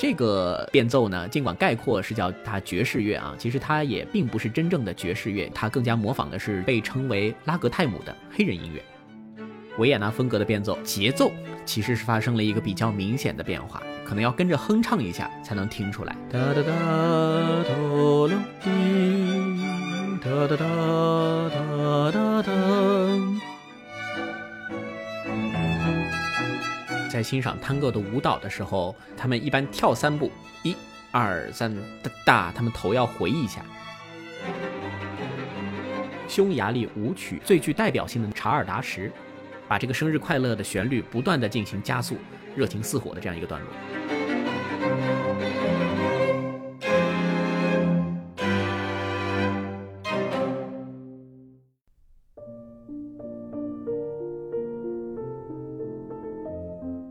这个变奏呢，尽管概括是叫它爵士乐啊，其实它也并不是真正的爵士乐，它更加模仿的是被称为拉格泰姆的黑人音乐。维也纳风格的变奏节奏其实是发生了一个比较明显的变化，可能要跟着哼唱一下才能听出来。哒哒哒哆啦滴，哒哒哒哒哒哒。在欣赏探戈的舞蹈的时候，他们一般跳三步，一、二、三，哒哒，他们头要回一下。匈牙利舞曲最具代表性的《查尔达什》，把这个生日快乐的旋律不断的进行加速，热情似火的这样一个段落。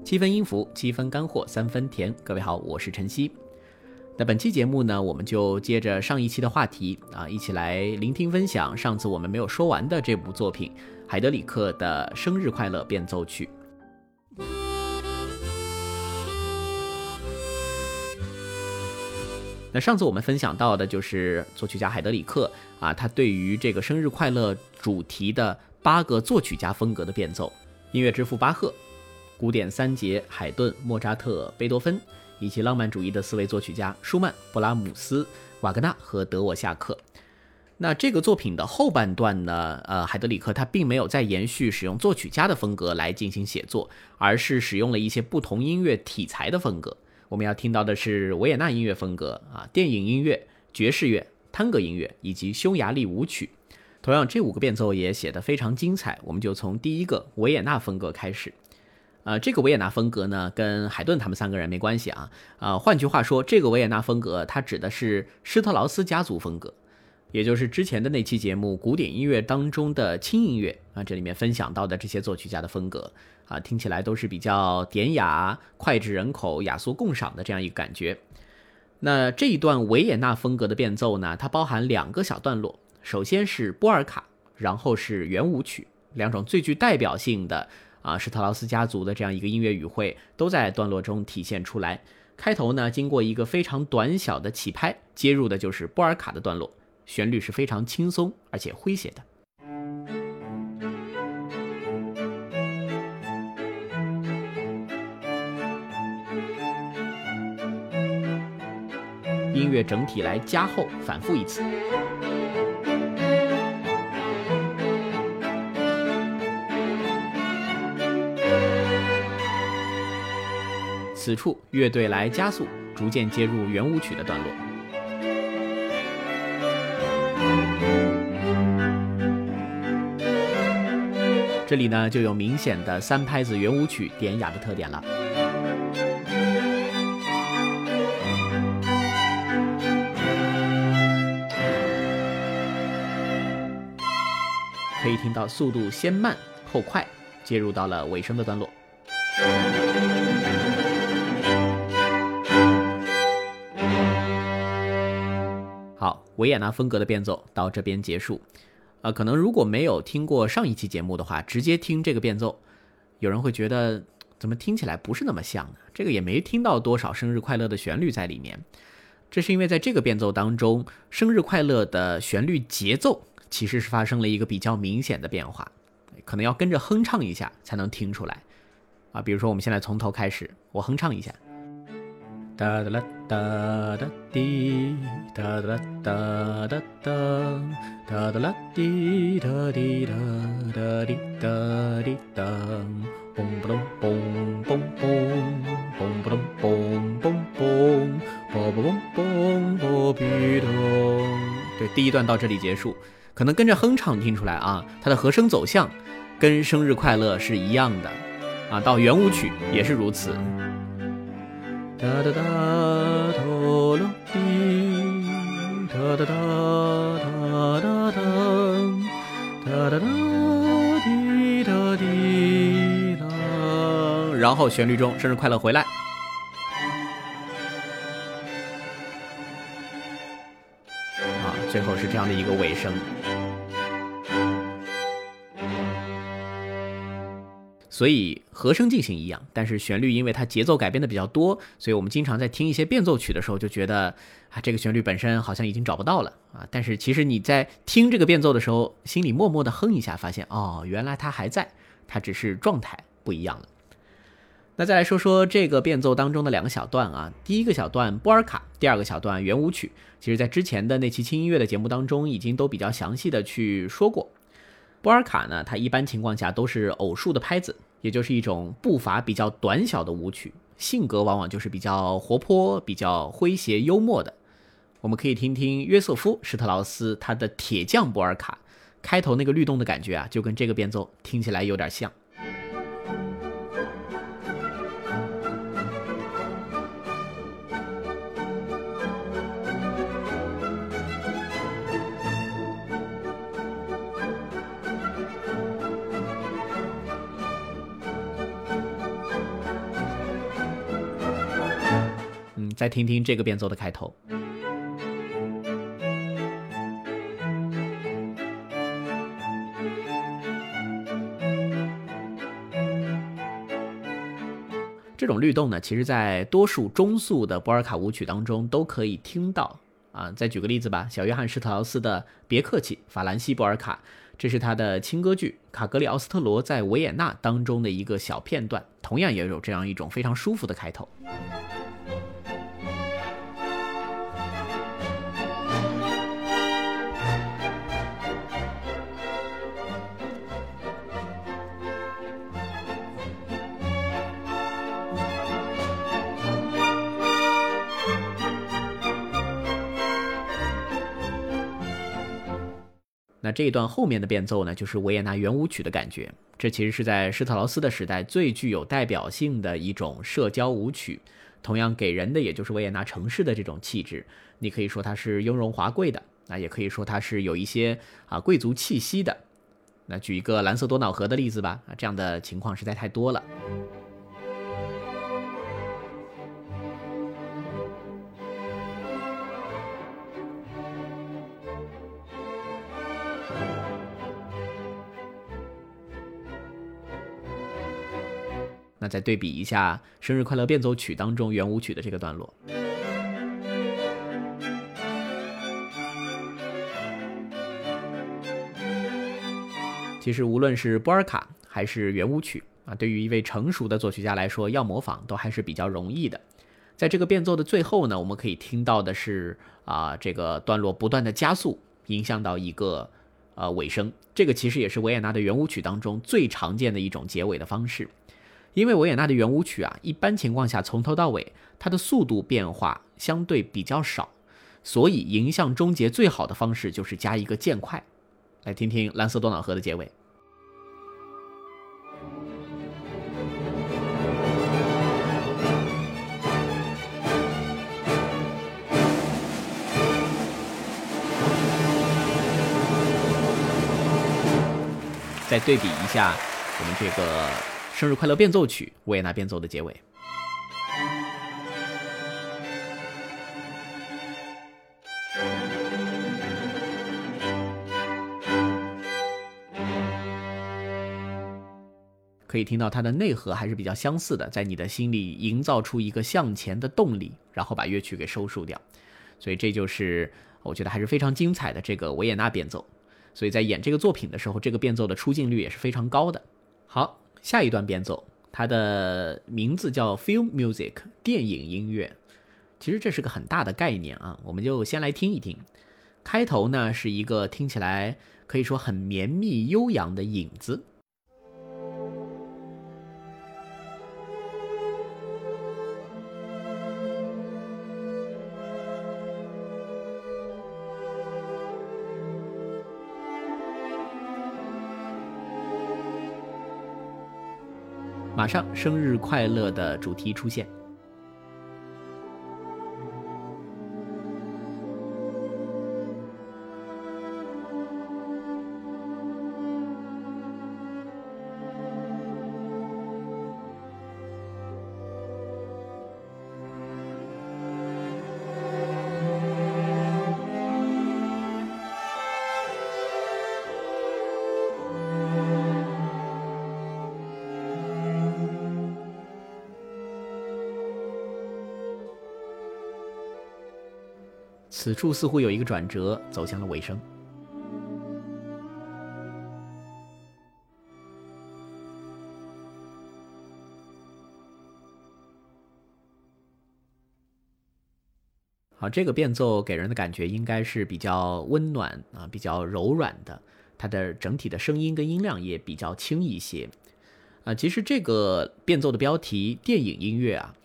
七分音符，七分干货，三分甜。各位好，我是晨曦。那本期节目呢，我们就接着上一期的话题啊，一起来聆听分享上次我们没有说完的这部作品——海德里克的《生日快乐变奏曲》。那上次我们分享到的就是作曲家海德里克啊，他对于这个生日快乐主题的八个作曲家风格的变奏，音乐之父巴赫。古典三杰海顿、莫扎特、贝多芬，以及浪漫主义的四位作曲家舒曼、布拉姆斯、瓦格纳和德沃夏克。那这个作品的后半段呢？呃，海德里克他并没有再延续使用作曲家的风格来进行写作，而是使用了一些不同音乐题材的风格。我们要听到的是维也纳音乐风格啊，电影音乐、爵士乐、探戈音乐以及匈牙利舞曲。同样，这五个变奏也写得非常精彩。我们就从第一个维也纳风格开始。呃，这个维也纳风格呢，跟海顿他们三个人没关系啊。呃，换句话说，这个维也纳风格它指的是施特劳斯家族风格，也就是之前的那期节目古典音乐当中的轻音乐啊，这里面分享到的这些作曲家的风格啊，听起来都是比较典雅、脍炙人口、雅俗共赏的这样一个感觉。那这一段维也纳风格的变奏呢，它包含两个小段落，首先是波尔卡，然后是圆舞曲，两种最具代表性的。啊，施特劳斯家族的这样一个音乐语汇都在段落中体现出来。开头呢，经过一个非常短小的起拍，接入的就是波尔卡的段落，旋律是非常轻松而且诙谐的。音乐整体来加厚，反复一次。此处乐队来加速，逐渐接入圆舞曲的段落。这里呢，就有明显的三拍子圆舞曲典雅的特点了。可以听到速度先慢后快，接入到了尾声的段落。维也纳风格的变奏到这边结束，呃，可能如果没有听过上一期节目的话，直接听这个变奏，有人会觉得怎么听起来不是那么像呢？这个也没听到多少生日快乐的旋律在里面。这是因为在这个变奏当中，生日快乐的旋律节奏其实是发生了一个比较明显的变化，可能要跟着哼唱一下才能听出来。啊，比如说我们现在从头开始，我哼唱一下。哒哒啦哒哒滴，哒哒啦哒哒哒，哒哒啦滴哒滴哒哒滴哒滴哒，嘣不隆嘣嘣嘣，嘣不隆嘣嘣嘣，嘣嘣嘣嘣比咚。对，第一段到这里结束，可能跟着哼唱听出来啊，它的和声走向跟生日快乐是一样的啊，到圆舞曲也是如此。哒哒哒，哆啦滴，哒哒哒哒哒哒，哒哒哒滴哒滴哒。然后旋律中“生日快乐”回来，啊，最后是这样的一个尾声。所以和声进行一样，但是旋律因为它节奏改变的比较多，所以我们经常在听一些变奏曲的时候就觉得啊，这个旋律本身好像已经找不到了啊。但是其实你在听这个变奏的时候，心里默默的哼一下，发现哦，原来它还在，它只是状态不一样了。那再来说说这个变奏当中的两个小段啊，第一个小段波尔卡，第二个小段圆舞曲，其实在之前的那期轻音乐的节目当中已经都比较详细的去说过。波尔卡呢，它一般情况下都是偶数的拍子，也就是一种步伐比较短小的舞曲，性格往往就是比较活泼、比较诙谐幽默的。我们可以听听约瑟夫施特劳斯他的《铁匠波尔卡》，开头那个律动的感觉啊，就跟这个变奏听起来有点像。再听听这个变奏的开头，这种律动呢，其实在多数中速的波尔卡舞曲当中都可以听到啊。再举个例子吧，小约翰施特劳斯的《别客气》法兰西波尔卡，这是他的轻歌剧《卡格里奥斯特罗在维也纳》当中的一个小片段，同样也有这样一种非常舒服的开头。那这一段后面的变奏呢，就是维也纳圆舞曲的感觉。这其实是在施特劳斯的时代最具有代表性的一种社交舞曲，同样给人的也就是维也纳城市的这种气质。你可以说它是雍容华贵的，那也可以说它是有一些啊贵族气息的。那举一个蓝色多瑙河的例子吧，啊，这样的情况实在太多了。再对比一下《生日快乐变奏曲》当中圆舞曲的这个段落，其实无论是波尔卡还是圆舞曲啊，对于一位成熟的作曲家来说，要模仿都还是比较容易的。在这个变奏的最后呢，我们可以听到的是啊，这个段落不断的加速，影响到一个呃尾声。这个其实也是维也纳的圆舞曲当中最常见的一种结尾的方式。因为维也纳的圆舞曲啊，一般情况下从头到尾它的速度变化相对比较少，所以迎向终结最好的方式就是加一个渐快。来听听蓝色多瑙河的结尾，再对比一下我们这个。生日快乐变奏曲，维也纳变奏的结尾，可以听到它的内核还是比较相似的，在你的心里营造出一个向前的动力，然后把乐曲给收束掉，所以这就是我觉得还是非常精彩的这个维也纳变奏。所以在演这个作品的时候，这个变奏的出镜率也是非常高的。好。下一段变奏，它的名字叫 Film Music，电影音乐。其实这是个很大的概念啊，我们就先来听一听。开头呢是一个听起来可以说很绵密悠扬的影子。上，生日快乐的主题出现。此处似乎有一个转折，走向了尾声。好，这个变奏给人的感觉应该是比较温暖啊，比较柔软的，它的整体的声音跟音量也比较轻一些。啊，其实这个变奏的标题“电影音乐”啊，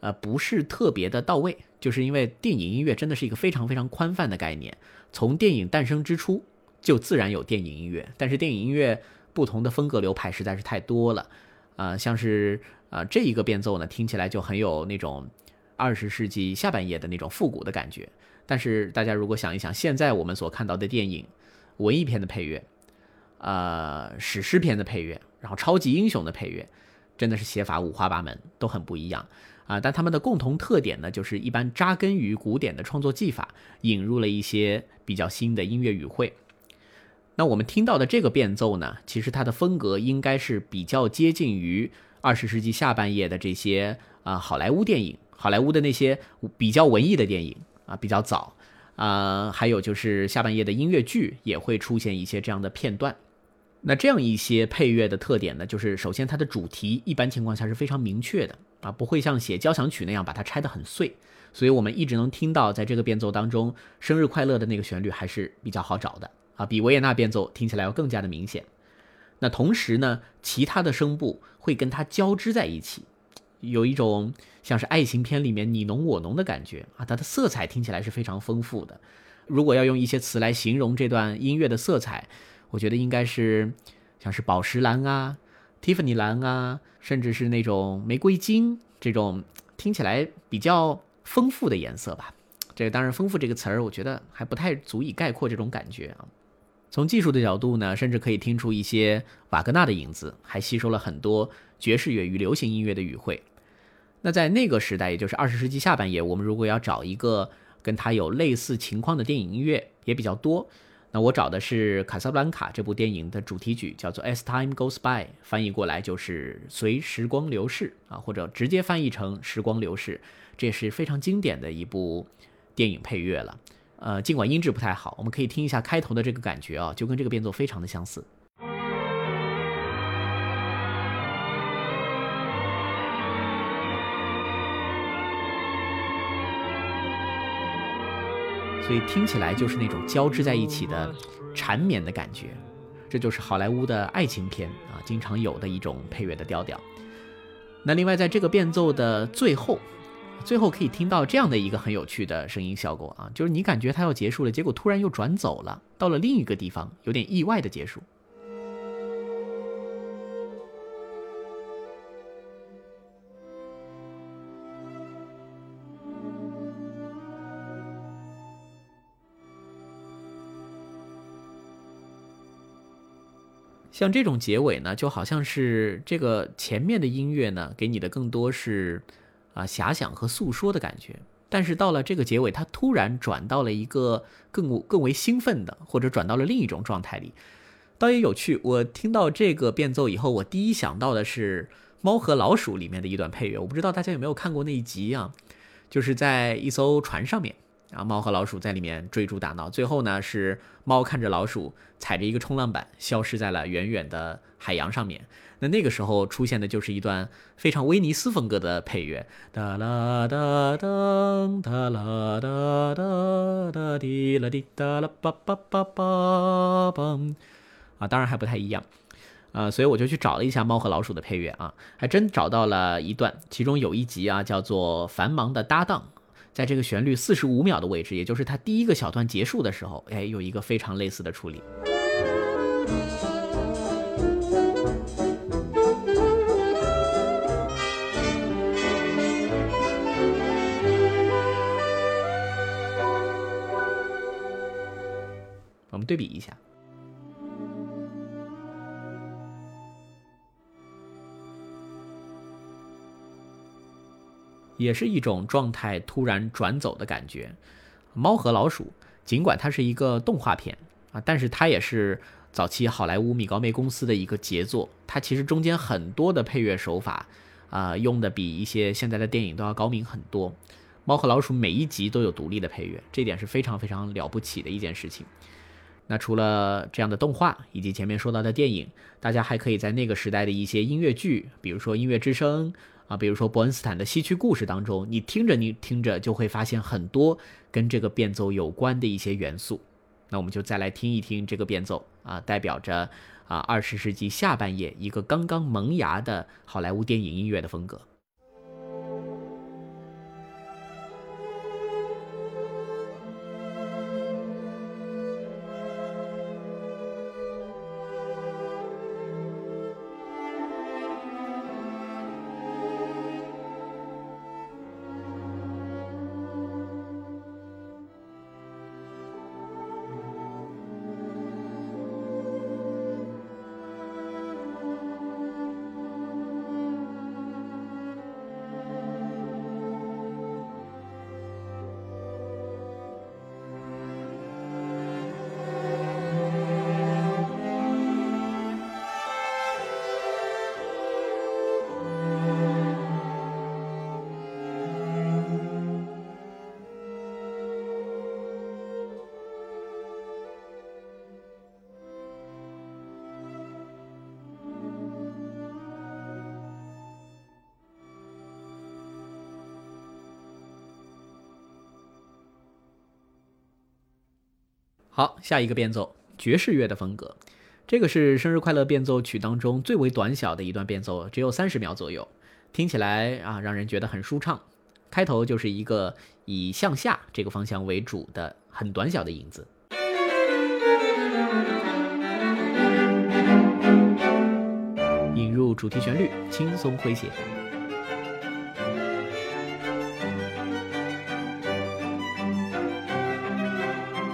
呃，不是特别的到位，就是因为电影音乐真的是一个非常非常宽泛的概念，从电影诞生之初就自然有电影音乐，但是电影音乐不同的风格流派实在是太多了，啊，像是啊这一个变奏呢，听起来就很有那种。二十世纪下半叶的那种复古的感觉，但是大家如果想一想，现在我们所看到的电影、文艺片的配乐，呃，史诗片的配乐，然后超级英雄的配乐，真的是写法五花八门，都很不一样啊。但他们的共同特点呢，就是一般扎根于古典的创作技法，引入了一些比较新的音乐语汇。那我们听到的这个变奏呢，其实它的风格应该是比较接近于二十世纪下半叶的这些啊好莱坞电影。好莱坞的那些比较文艺的电影啊，比较早啊，还有就是下半叶的音乐剧也会出现一些这样的片段。那这样一些配乐的特点呢，就是首先它的主题一般情况下是非常明确的啊，不会像写交响曲那样把它拆得很碎，所以我们一直能听到在这个变奏当中“生日快乐”的那个旋律还是比较好找的啊，比维也纳变奏听起来要更加的明显。那同时呢，其他的声部会跟它交织在一起。有一种像是爱情片里面你侬我侬的感觉啊，它的色彩听起来是非常丰富的。如果要用一些词来形容这段音乐的色彩，我觉得应该是像是宝石蓝啊、蒂芙尼蓝啊，甚至是那种玫瑰金这种听起来比较丰富的颜色吧。这个当然，丰富这个词儿，我觉得还不太足以概括这种感觉啊。从技术的角度呢，甚至可以听出一些瓦格纳的影子，还吸收了很多爵士乐与流行音乐的语汇。那在那个时代，也就是二十世纪下半叶，我们如果要找一个跟他有类似情况的电影音乐也比较多。那我找的是《卡萨布兰卡》这部电影的主题曲，叫做《As Time Goes By》，翻译过来就是“随时光流逝”啊，或者直接翻译成“时光流逝”。这也是非常经典的一部电影配乐了。呃，尽管音质不太好，我们可以听一下开头的这个感觉啊，就跟这个变奏非常的相似。所以听起来就是那种交织在一起的缠绵的感觉，这就是好莱坞的爱情片啊经常有的一种配乐的调调。那另外在这个变奏的最后，最后可以听到这样的一个很有趣的声音效果啊，就是你感觉它要结束了，结果突然又转走了，到了另一个地方，有点意外的结束。像这种结尾呢，就好像是这个前面的音乐呢，给你的更多是啊遐想和诉说的感觉。但是到了这个结尾，它突然转到了一个更更为兴奋的，或者转到了另一种状态里，倒也有趣。我听到这个变奏以后，我第一想到的是《猫和老鼠》里面的一段配乐。我不知道大家有没有看过那一集啊？就是在一艘船上面。啊，猫和老鼠在里面追逐打闹，最后呢是猫看着老鼠踩着一个冲浪板消失在了远远的海洋上面。那那个时候出现的就是一段非常威尼斯风格的配乐，哒啦哒噔，哒啦哒哒哒滴啦滴哒啦叭叭叭叭嘣。啊，当然还不太一样，啊，所以我就去找了一下猫和老鼠的配乐啊，还真找到了一段，其中有一集啊叫做《繁忙的搭档》。在这个旋律四十五秒的位置，也就是它第一个小段结束的时候，哎，有一个非常类似的处理。我们对比一下。也是一种状态突然转走的感觉。猫和老鼠，尽管它是一个动画片啊，但是它也是早期好莱坞米高梅公司的一个杰作。它其实中间很多的配乐手法啊，用的比一些现在的电影都要高明很多。猫和老鼠每一集都有独立的配乐，这点是非常非常了不起的一件事情。那除了这样的动画以及前面说到的电影，大家还可以在那个时代的一些音乐剧，比如说《音乐之声》啊，比如说伯恩斯坦的《戏曲故事》当中，你听着你听着就会发现很多跟这个变奏有关的一些元素。那我们就再来听一听这个变奏啊，代表着啊二十世纪下半叶一个刚刚萌芽的好莱坞电影音乐的风格。好，下一个变奏，爵士乐的风格。这个是生日快乐变奏曲当中最为短小的一段变奏，只有三十秒左右，听起来啊，让人觉得很舒畅。开头就是一个以向下这个方向为主的很短小的影子，引入主题旋律，轻松诙谐。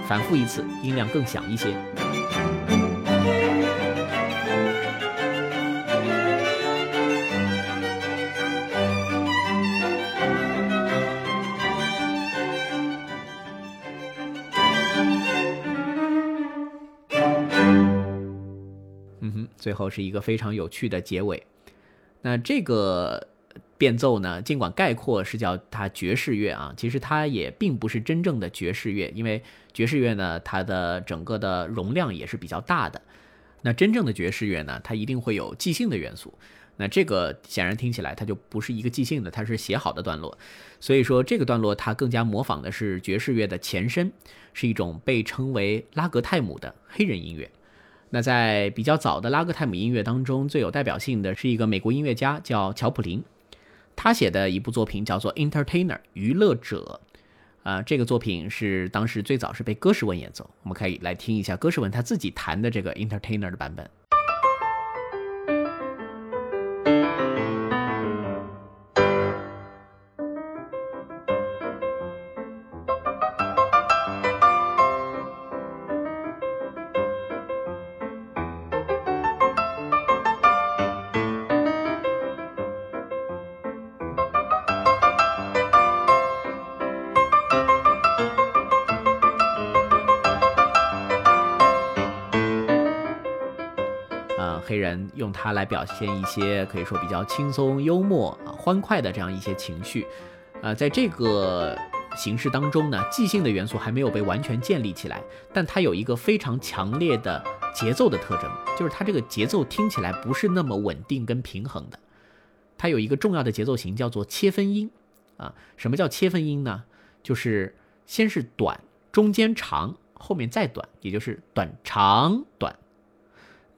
反复一次，音量更响一些。嗯哼，最后是一个非常有趣的结尾。那这个。变奏呢，尽管概括是叫它爵士乐啊，其实它也并不是真正的爵士乐，因为爵士乐呢，它的整个的容量也是比较大的。那真正的爵士乐呢，它一定会有即兴的元素。那这个显然听起来它就不是一个即兴的，它是写好的段落。所以说这个段落它更加模仿的是爵士乐的前身，是一种被称为拉格泰姆的黑人音乐。那在比较早的拉格泰姆音乐当中，最有代表性的是一个美国音乐家叫乔普林。他写的一部作品叫做《Entertainer》娱乐者，啊，这个作品是当时最早是被歌诗文演奏。我们可以来听一下歌诗文他自己弹的这个《Entertainer》的版本。它来表现一些可以说比较轻松、幽默啊、欢快的这样一些情绪，呃，在这个形式当中呢，即兴的元素还没有被完全建立起来，但它有一个非常强烈的节奏的特征，就是它这个节奏听起来不是那么稳定跟平衡的，它有一个重要的节奏型叫做切分音啊。什么叫切分音呢？就是先是短，中间长，后面再短，也就是短长短。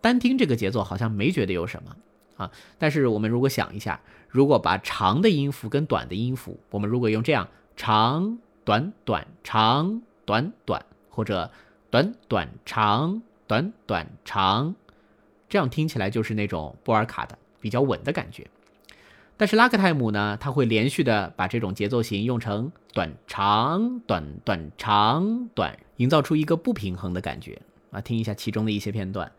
单听这个节奏好像没觉得有什么啊，但是我们如果想一下，如果把长的音符跟短的音符，我们如果用这样长短短长短短，或者短短长短短长，这样听起来就是那种波尔卡的比较稳的感觉。但是拉克泰姆呢，他会连续的把这种节奏型用成短长短短长短，营造出一个不平衡的感觉啊。听一下其中的一些片段。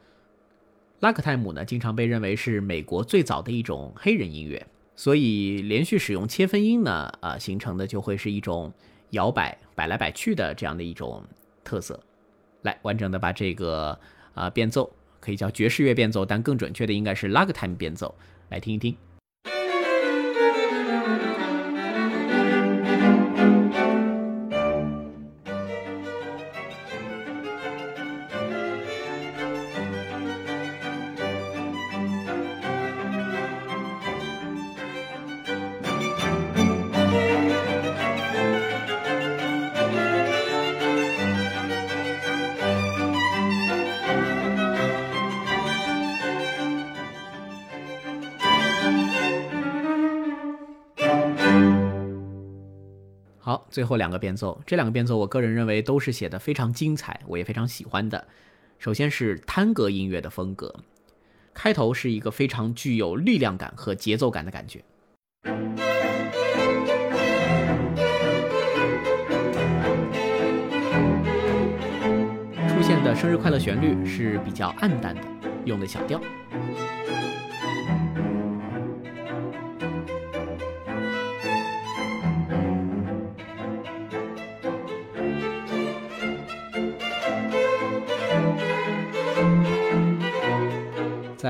拉克泰姆呢，经常被认为是美国最早的一种黑人音乐，所以连续使用切分音呢，啊，形成的就会是一种摇摆、摆来摆去的这样的一种特色。来，完整的把这个啊变奏，可以叫爵士乐变奏，但更准确的应该是拉格泰姆变奏，来听一听。最后两个变奏，这两个变奏我个人认为都是写的非常精彩，我也非常喜欢的。首先是探戈音乐的风格，开头是一个非常具有力量感和节奏感的感觉。出现的生日快乐旋律是比较暗淡的，用的小调。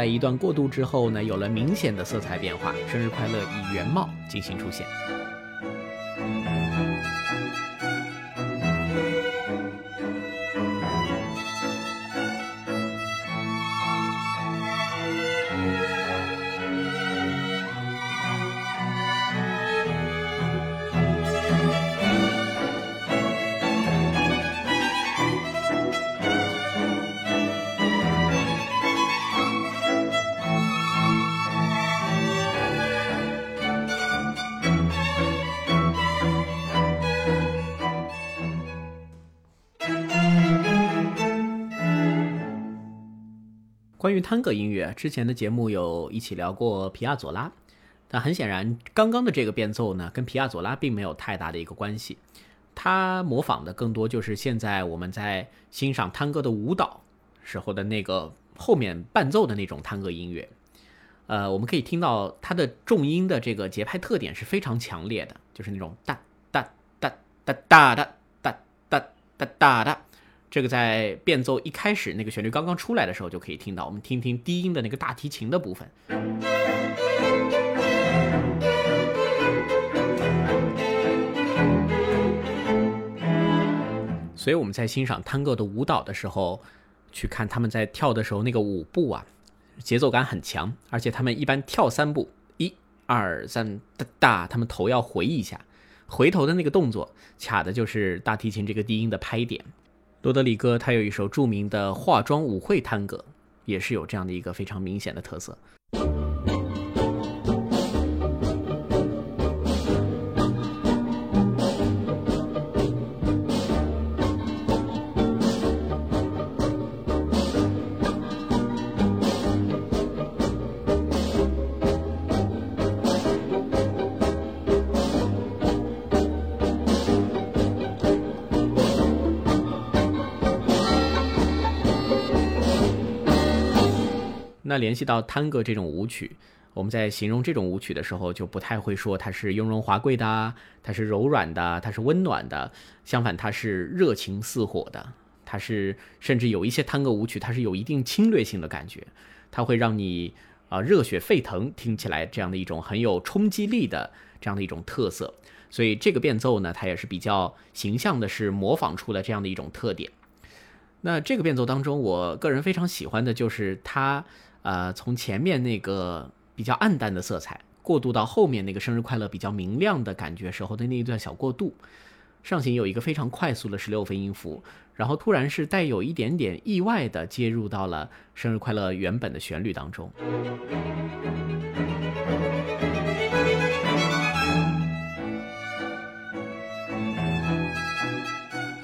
在一段过渡之后呢，有了明显的色彩变化，生日快乐以原貌进行出现。关于探戈音乐，之前的节目有一起聊过皮亚佐拉，但很显然，刚刚的这个变奏呢，跟皮亚佐拉并没有太大的一个关系。它模仿的更多就是现在我们在欣赏探戈的舞蹈时候的那个后面伴奏的那种探戈音乐。呃，我们可以听到它的重音的这个节拍特点是非常强烈的，就是那种哒哒哒哒哒哒哒哒哒哒哒。这个在变奏一开始那个旋律刚刚出来的时候就可以听到，我们听听低音的那个大提琴的部分。所以我们在欣赏探戈的舞蹈的时候，去看他们在跳的时候那个舞步啊，节奏感很强，而且他们一般跳三步，一、二、三，哒哒，他们头要回一下，回头的那个动作卡的就是大提琴这个低音的拍点。罗德里戈他有一首著名的化妆舞会探戈，也是有这样的一个非常明显的特色。联系到探戈这种舞曲，我们在形容这种舞曲的时候，就不太会说它是雍容华贵的，它是柔软的，它是温暖的。相反，它是热情似火的，它是甚至有一些探戈舞曲，它是有一定侵略性的感觉，它会让你啊热血沸腾，听起来这样的一种很有冲击力的这样的一种特色。所以这个变奏呢，它也是比较形象的，是模仿出了这样的一种特点。那这个变奏当中，我个人非常喜欢的就是它。呃，从前面那个比较暗淡的色彩过渡到后面那个生日快乐比较明亮的感觉时候的那一段小过渡，上行有一个非常快速的十六分音符，然后突然是带有一点点意外的接入到了生日快乐原本的旋律当中。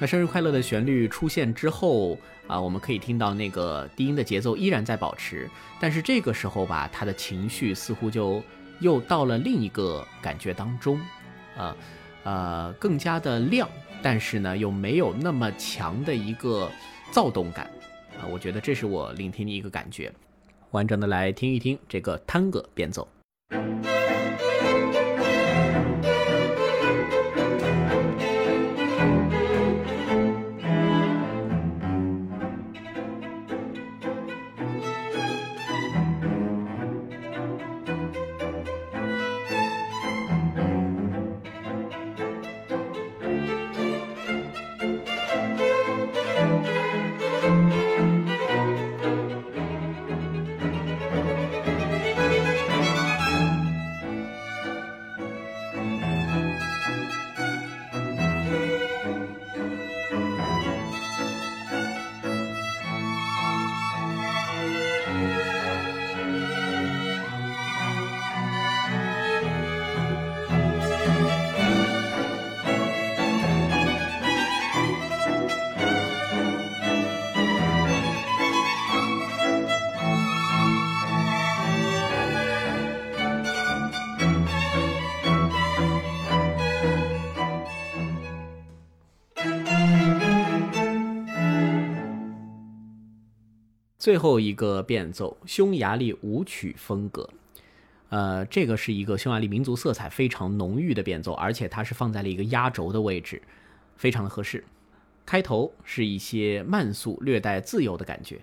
那生日快乐的旋律出现之后啊，我们可以听到那个低音的节奏依然在保持，但是这个时候吧，他的情绪似乎就又到了另一个感觉当中，啊，呃，更加的亮，但是呢又没有那么强的一个躁动感，啊，我觉得这是我聆听的一个感觉，完整的来听一听这个探戈变奏。最后一个变奏，匈牙利舞曲风格。呃，这个是一个匈牙利民族色彩非常浓郁的变奏，而且它是放在了一个压轴的位置，非常的合适。开头是一些慢速、略带自由的感觉。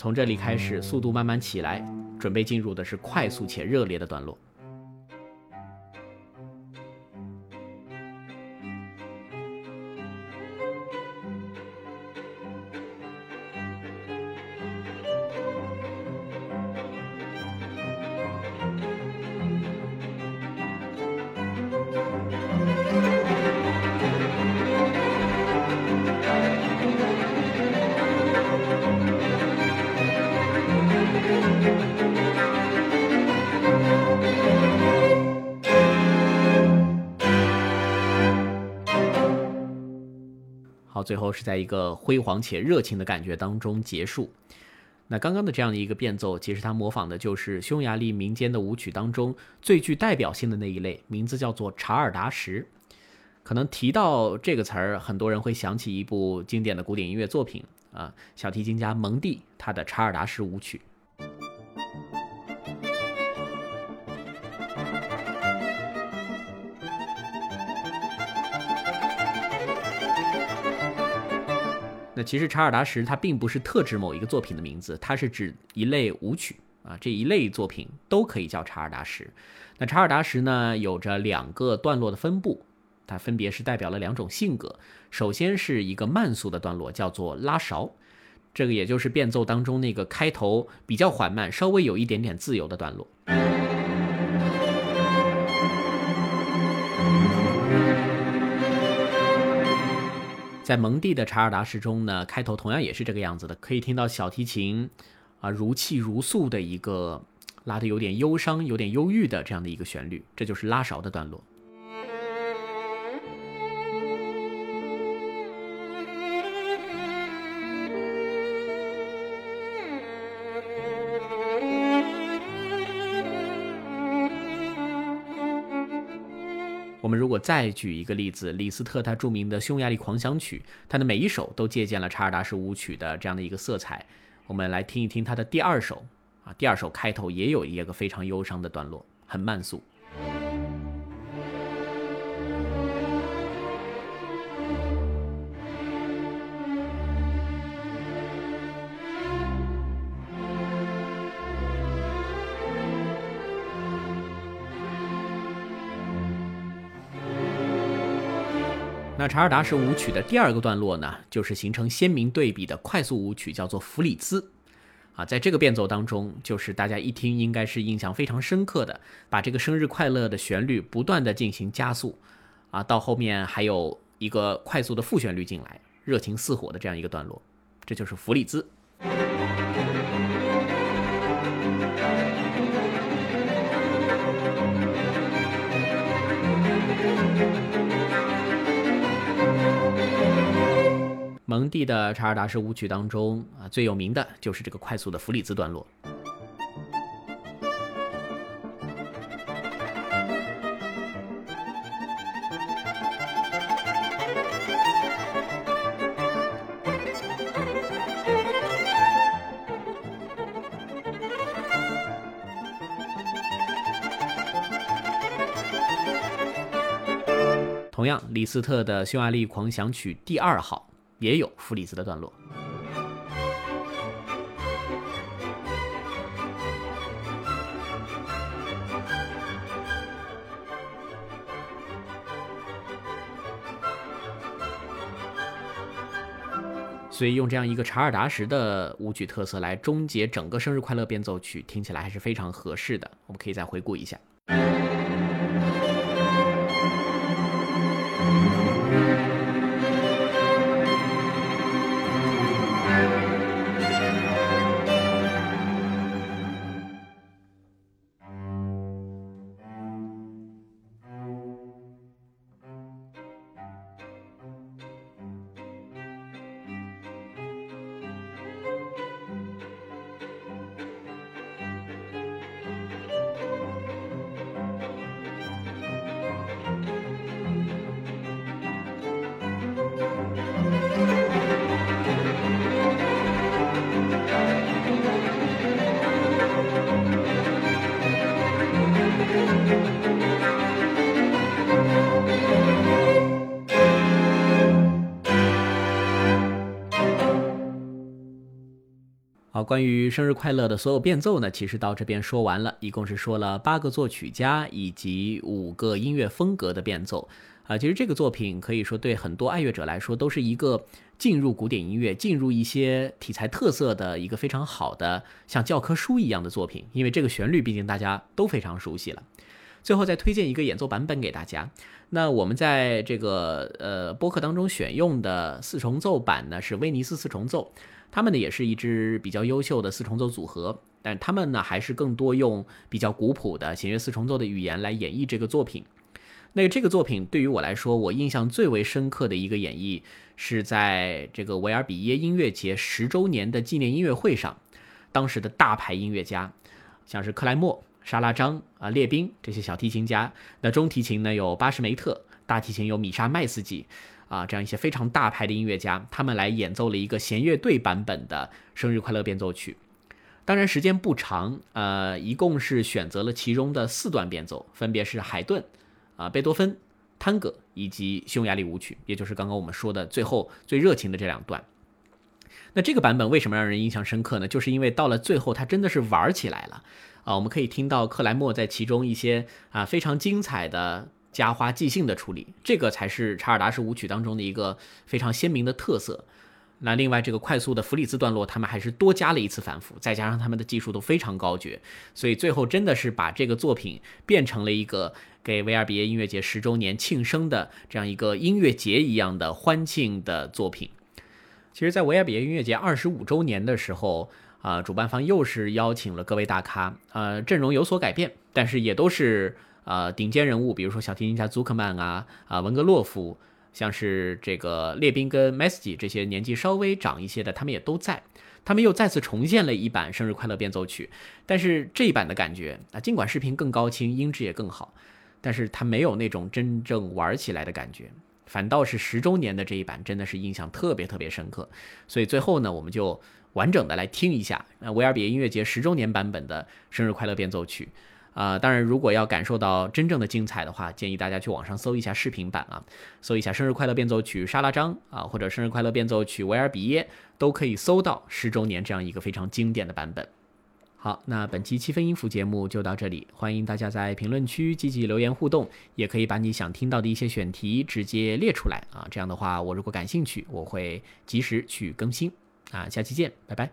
从这里开始，速度慢慢起来，准备进入的是快速且热烈的段落。最后是在一个辉煌且热情的感觉当中结束。那刚刚的这样的一个变奏，其实它模仿的就是匈牙利民间的舞曲当中最具代表性的那一类，名字叫做查尔达什。可能提到这个词儿，很多人会想起一部经典的古典音乐作品啊，小提琴家蒙蒂他的查尔达什舞曲。那其实查尔达什它并不是特指某一个作品的名字，它是指一类舞曲啊，这一类作品都可以叫查尔达什。那查尔达什呢，有着两个段落的分布，它分别是代表了两种性格。首先是一个慢速的段落，叫做拉勺，这个也就是变奏当中那个开头比较缓慢、稍微有一点点自由的段落。在蒙蒂的查尔达什中呢，开头同样也是这个样子的，可以听到小提琴啊如泣如诉的一个拉的有点忧伤、有点忧郁的这样的一个旋律，这就是拉勺的段落。我们如果再举一个例子，李斯特他著名的匈牙利狂想曲，他的每一首都借鉴了查尔达什舞曲的这样的一个色彩。我们来听一听他的第二首啊，第二首开头也有一个非常忧伤的段落，很慢速。查尔达什舞曲的第二个段落呢，就是形成鲜明对比的快速舞曲，叫做弗里兹。啊，在这个变奏当中，就是大家一听应该是印象非常深刻的，把这个生日快乐的旋律不断的进行加速，啊，到后面还有一个快速的副旋律进来，热情似火的这样一个段落，这就是弗里兹。蒙蒂的查尔达什舞曲当中啊，最有名的就是这个快速的弗里兹段落。同样，李斯特的匈牙利狂想曲第二号。也有弗里兹的段落。所以用这样一个查尔达什的舞曲特色来终结整个生日快乐变奏曲，听起来还是非常合适的。我们可以再回顾一下。关于生日快乐的所有变奏呢，其实到这边说完了，一共是说了八个作曲家以及五个音乐风格的变奏。啊，其实这个作品可以说对很多爱乐者来说都是一个进入古典音乐、进入一些题材特色的一个非常好的像教科书一样的作品，因为这个旋律毕竟大家都非常熟悉了。最后再推荐一个演奏版本给大家。那我们在这个呃播客当中选用的四重奏版呢，是威尼斯四重奏。他们呢也是一支比较优秀的四重奏组合，但他们呢还是更多用比较古朴的弦乐四重奏的语言来演绎这个作品。那这个作品对于我来说，我印象最为深刻的一个演绎是在这个维尔比耶音乐节十周年的纪念音乐会上，当时的大牌音乐家，像是克莱默、沙拉张啊、列宾这些小提琴家，那中提琴呢有巴什梅特，大提琴有米沙麦斯基。啊，这样一些非常大牌的音乐家，他们来演奏了一个弦乐队版本的《生日快乐变奏曲》。当然时间不长，呃，一共是选择了其中的四段变奏，分别是海顿、啊贝多芬、探戈以及匈牙利舞曲，也就是刚刚我们说的最后最热情的这两段。那这个版本为什么让人印象深刻呢？就是因为到了最后，他真的是玩起来了啊！我们可以听到克莱默在其中一些啊非常精彩的。加花即兴的处理，这个才是查尔达式舞曲当中的一个非常鲜明的特色。那另外这个快速的弗里兹段落，他们还是多加了一次反复，再加上他们的技术都非常高绝，所以最后真的是把这个作品变成了一个给维尔比耶音乐节十周年庆生的这样一个音乐节一样的欢庆的作品。其实，在维尔比耶音乐节二十五周年的时候，啊，主办方又是邀请了各位大咖，呃，阵容有所改变，但是也都是。呃，顶尖人物，比如说小提琴家祖克曼啊，啊，文格洛夫，像是这个列宾跟麦斯基这些年纪稍微长一些的，他们也都在。他们又再次重现了一版《生日快乐变奏曲》，但是这一版的感觉啊，尽管视频更高清，音质也更好，但是它没有那种真正玩起来的感觉。反倒是十周年的这一版，真的是印象特别特别深刻。所以最后呢，我们就完整的来听一下那维尔比音乐节十周年版本的《生日快乐变奏曲》。啊，当然，如果要感受到真正的精彩的话，建议大家去网上搜一下视频版啊，搜一下《生日快乐变奏曲》沙拉张啊，或者《生日快乐变奏曲》维尔比耶，都可以搜到十周年这样一个非常经典的版本。好，那本期七分音符节目就到这里，欢迎大家在评论区积极留言互动，也可以把你想听到的一些选题直接列出来啊，这样的话，我如果感兴趣，我会及时去更新啊。下期见，拜拜。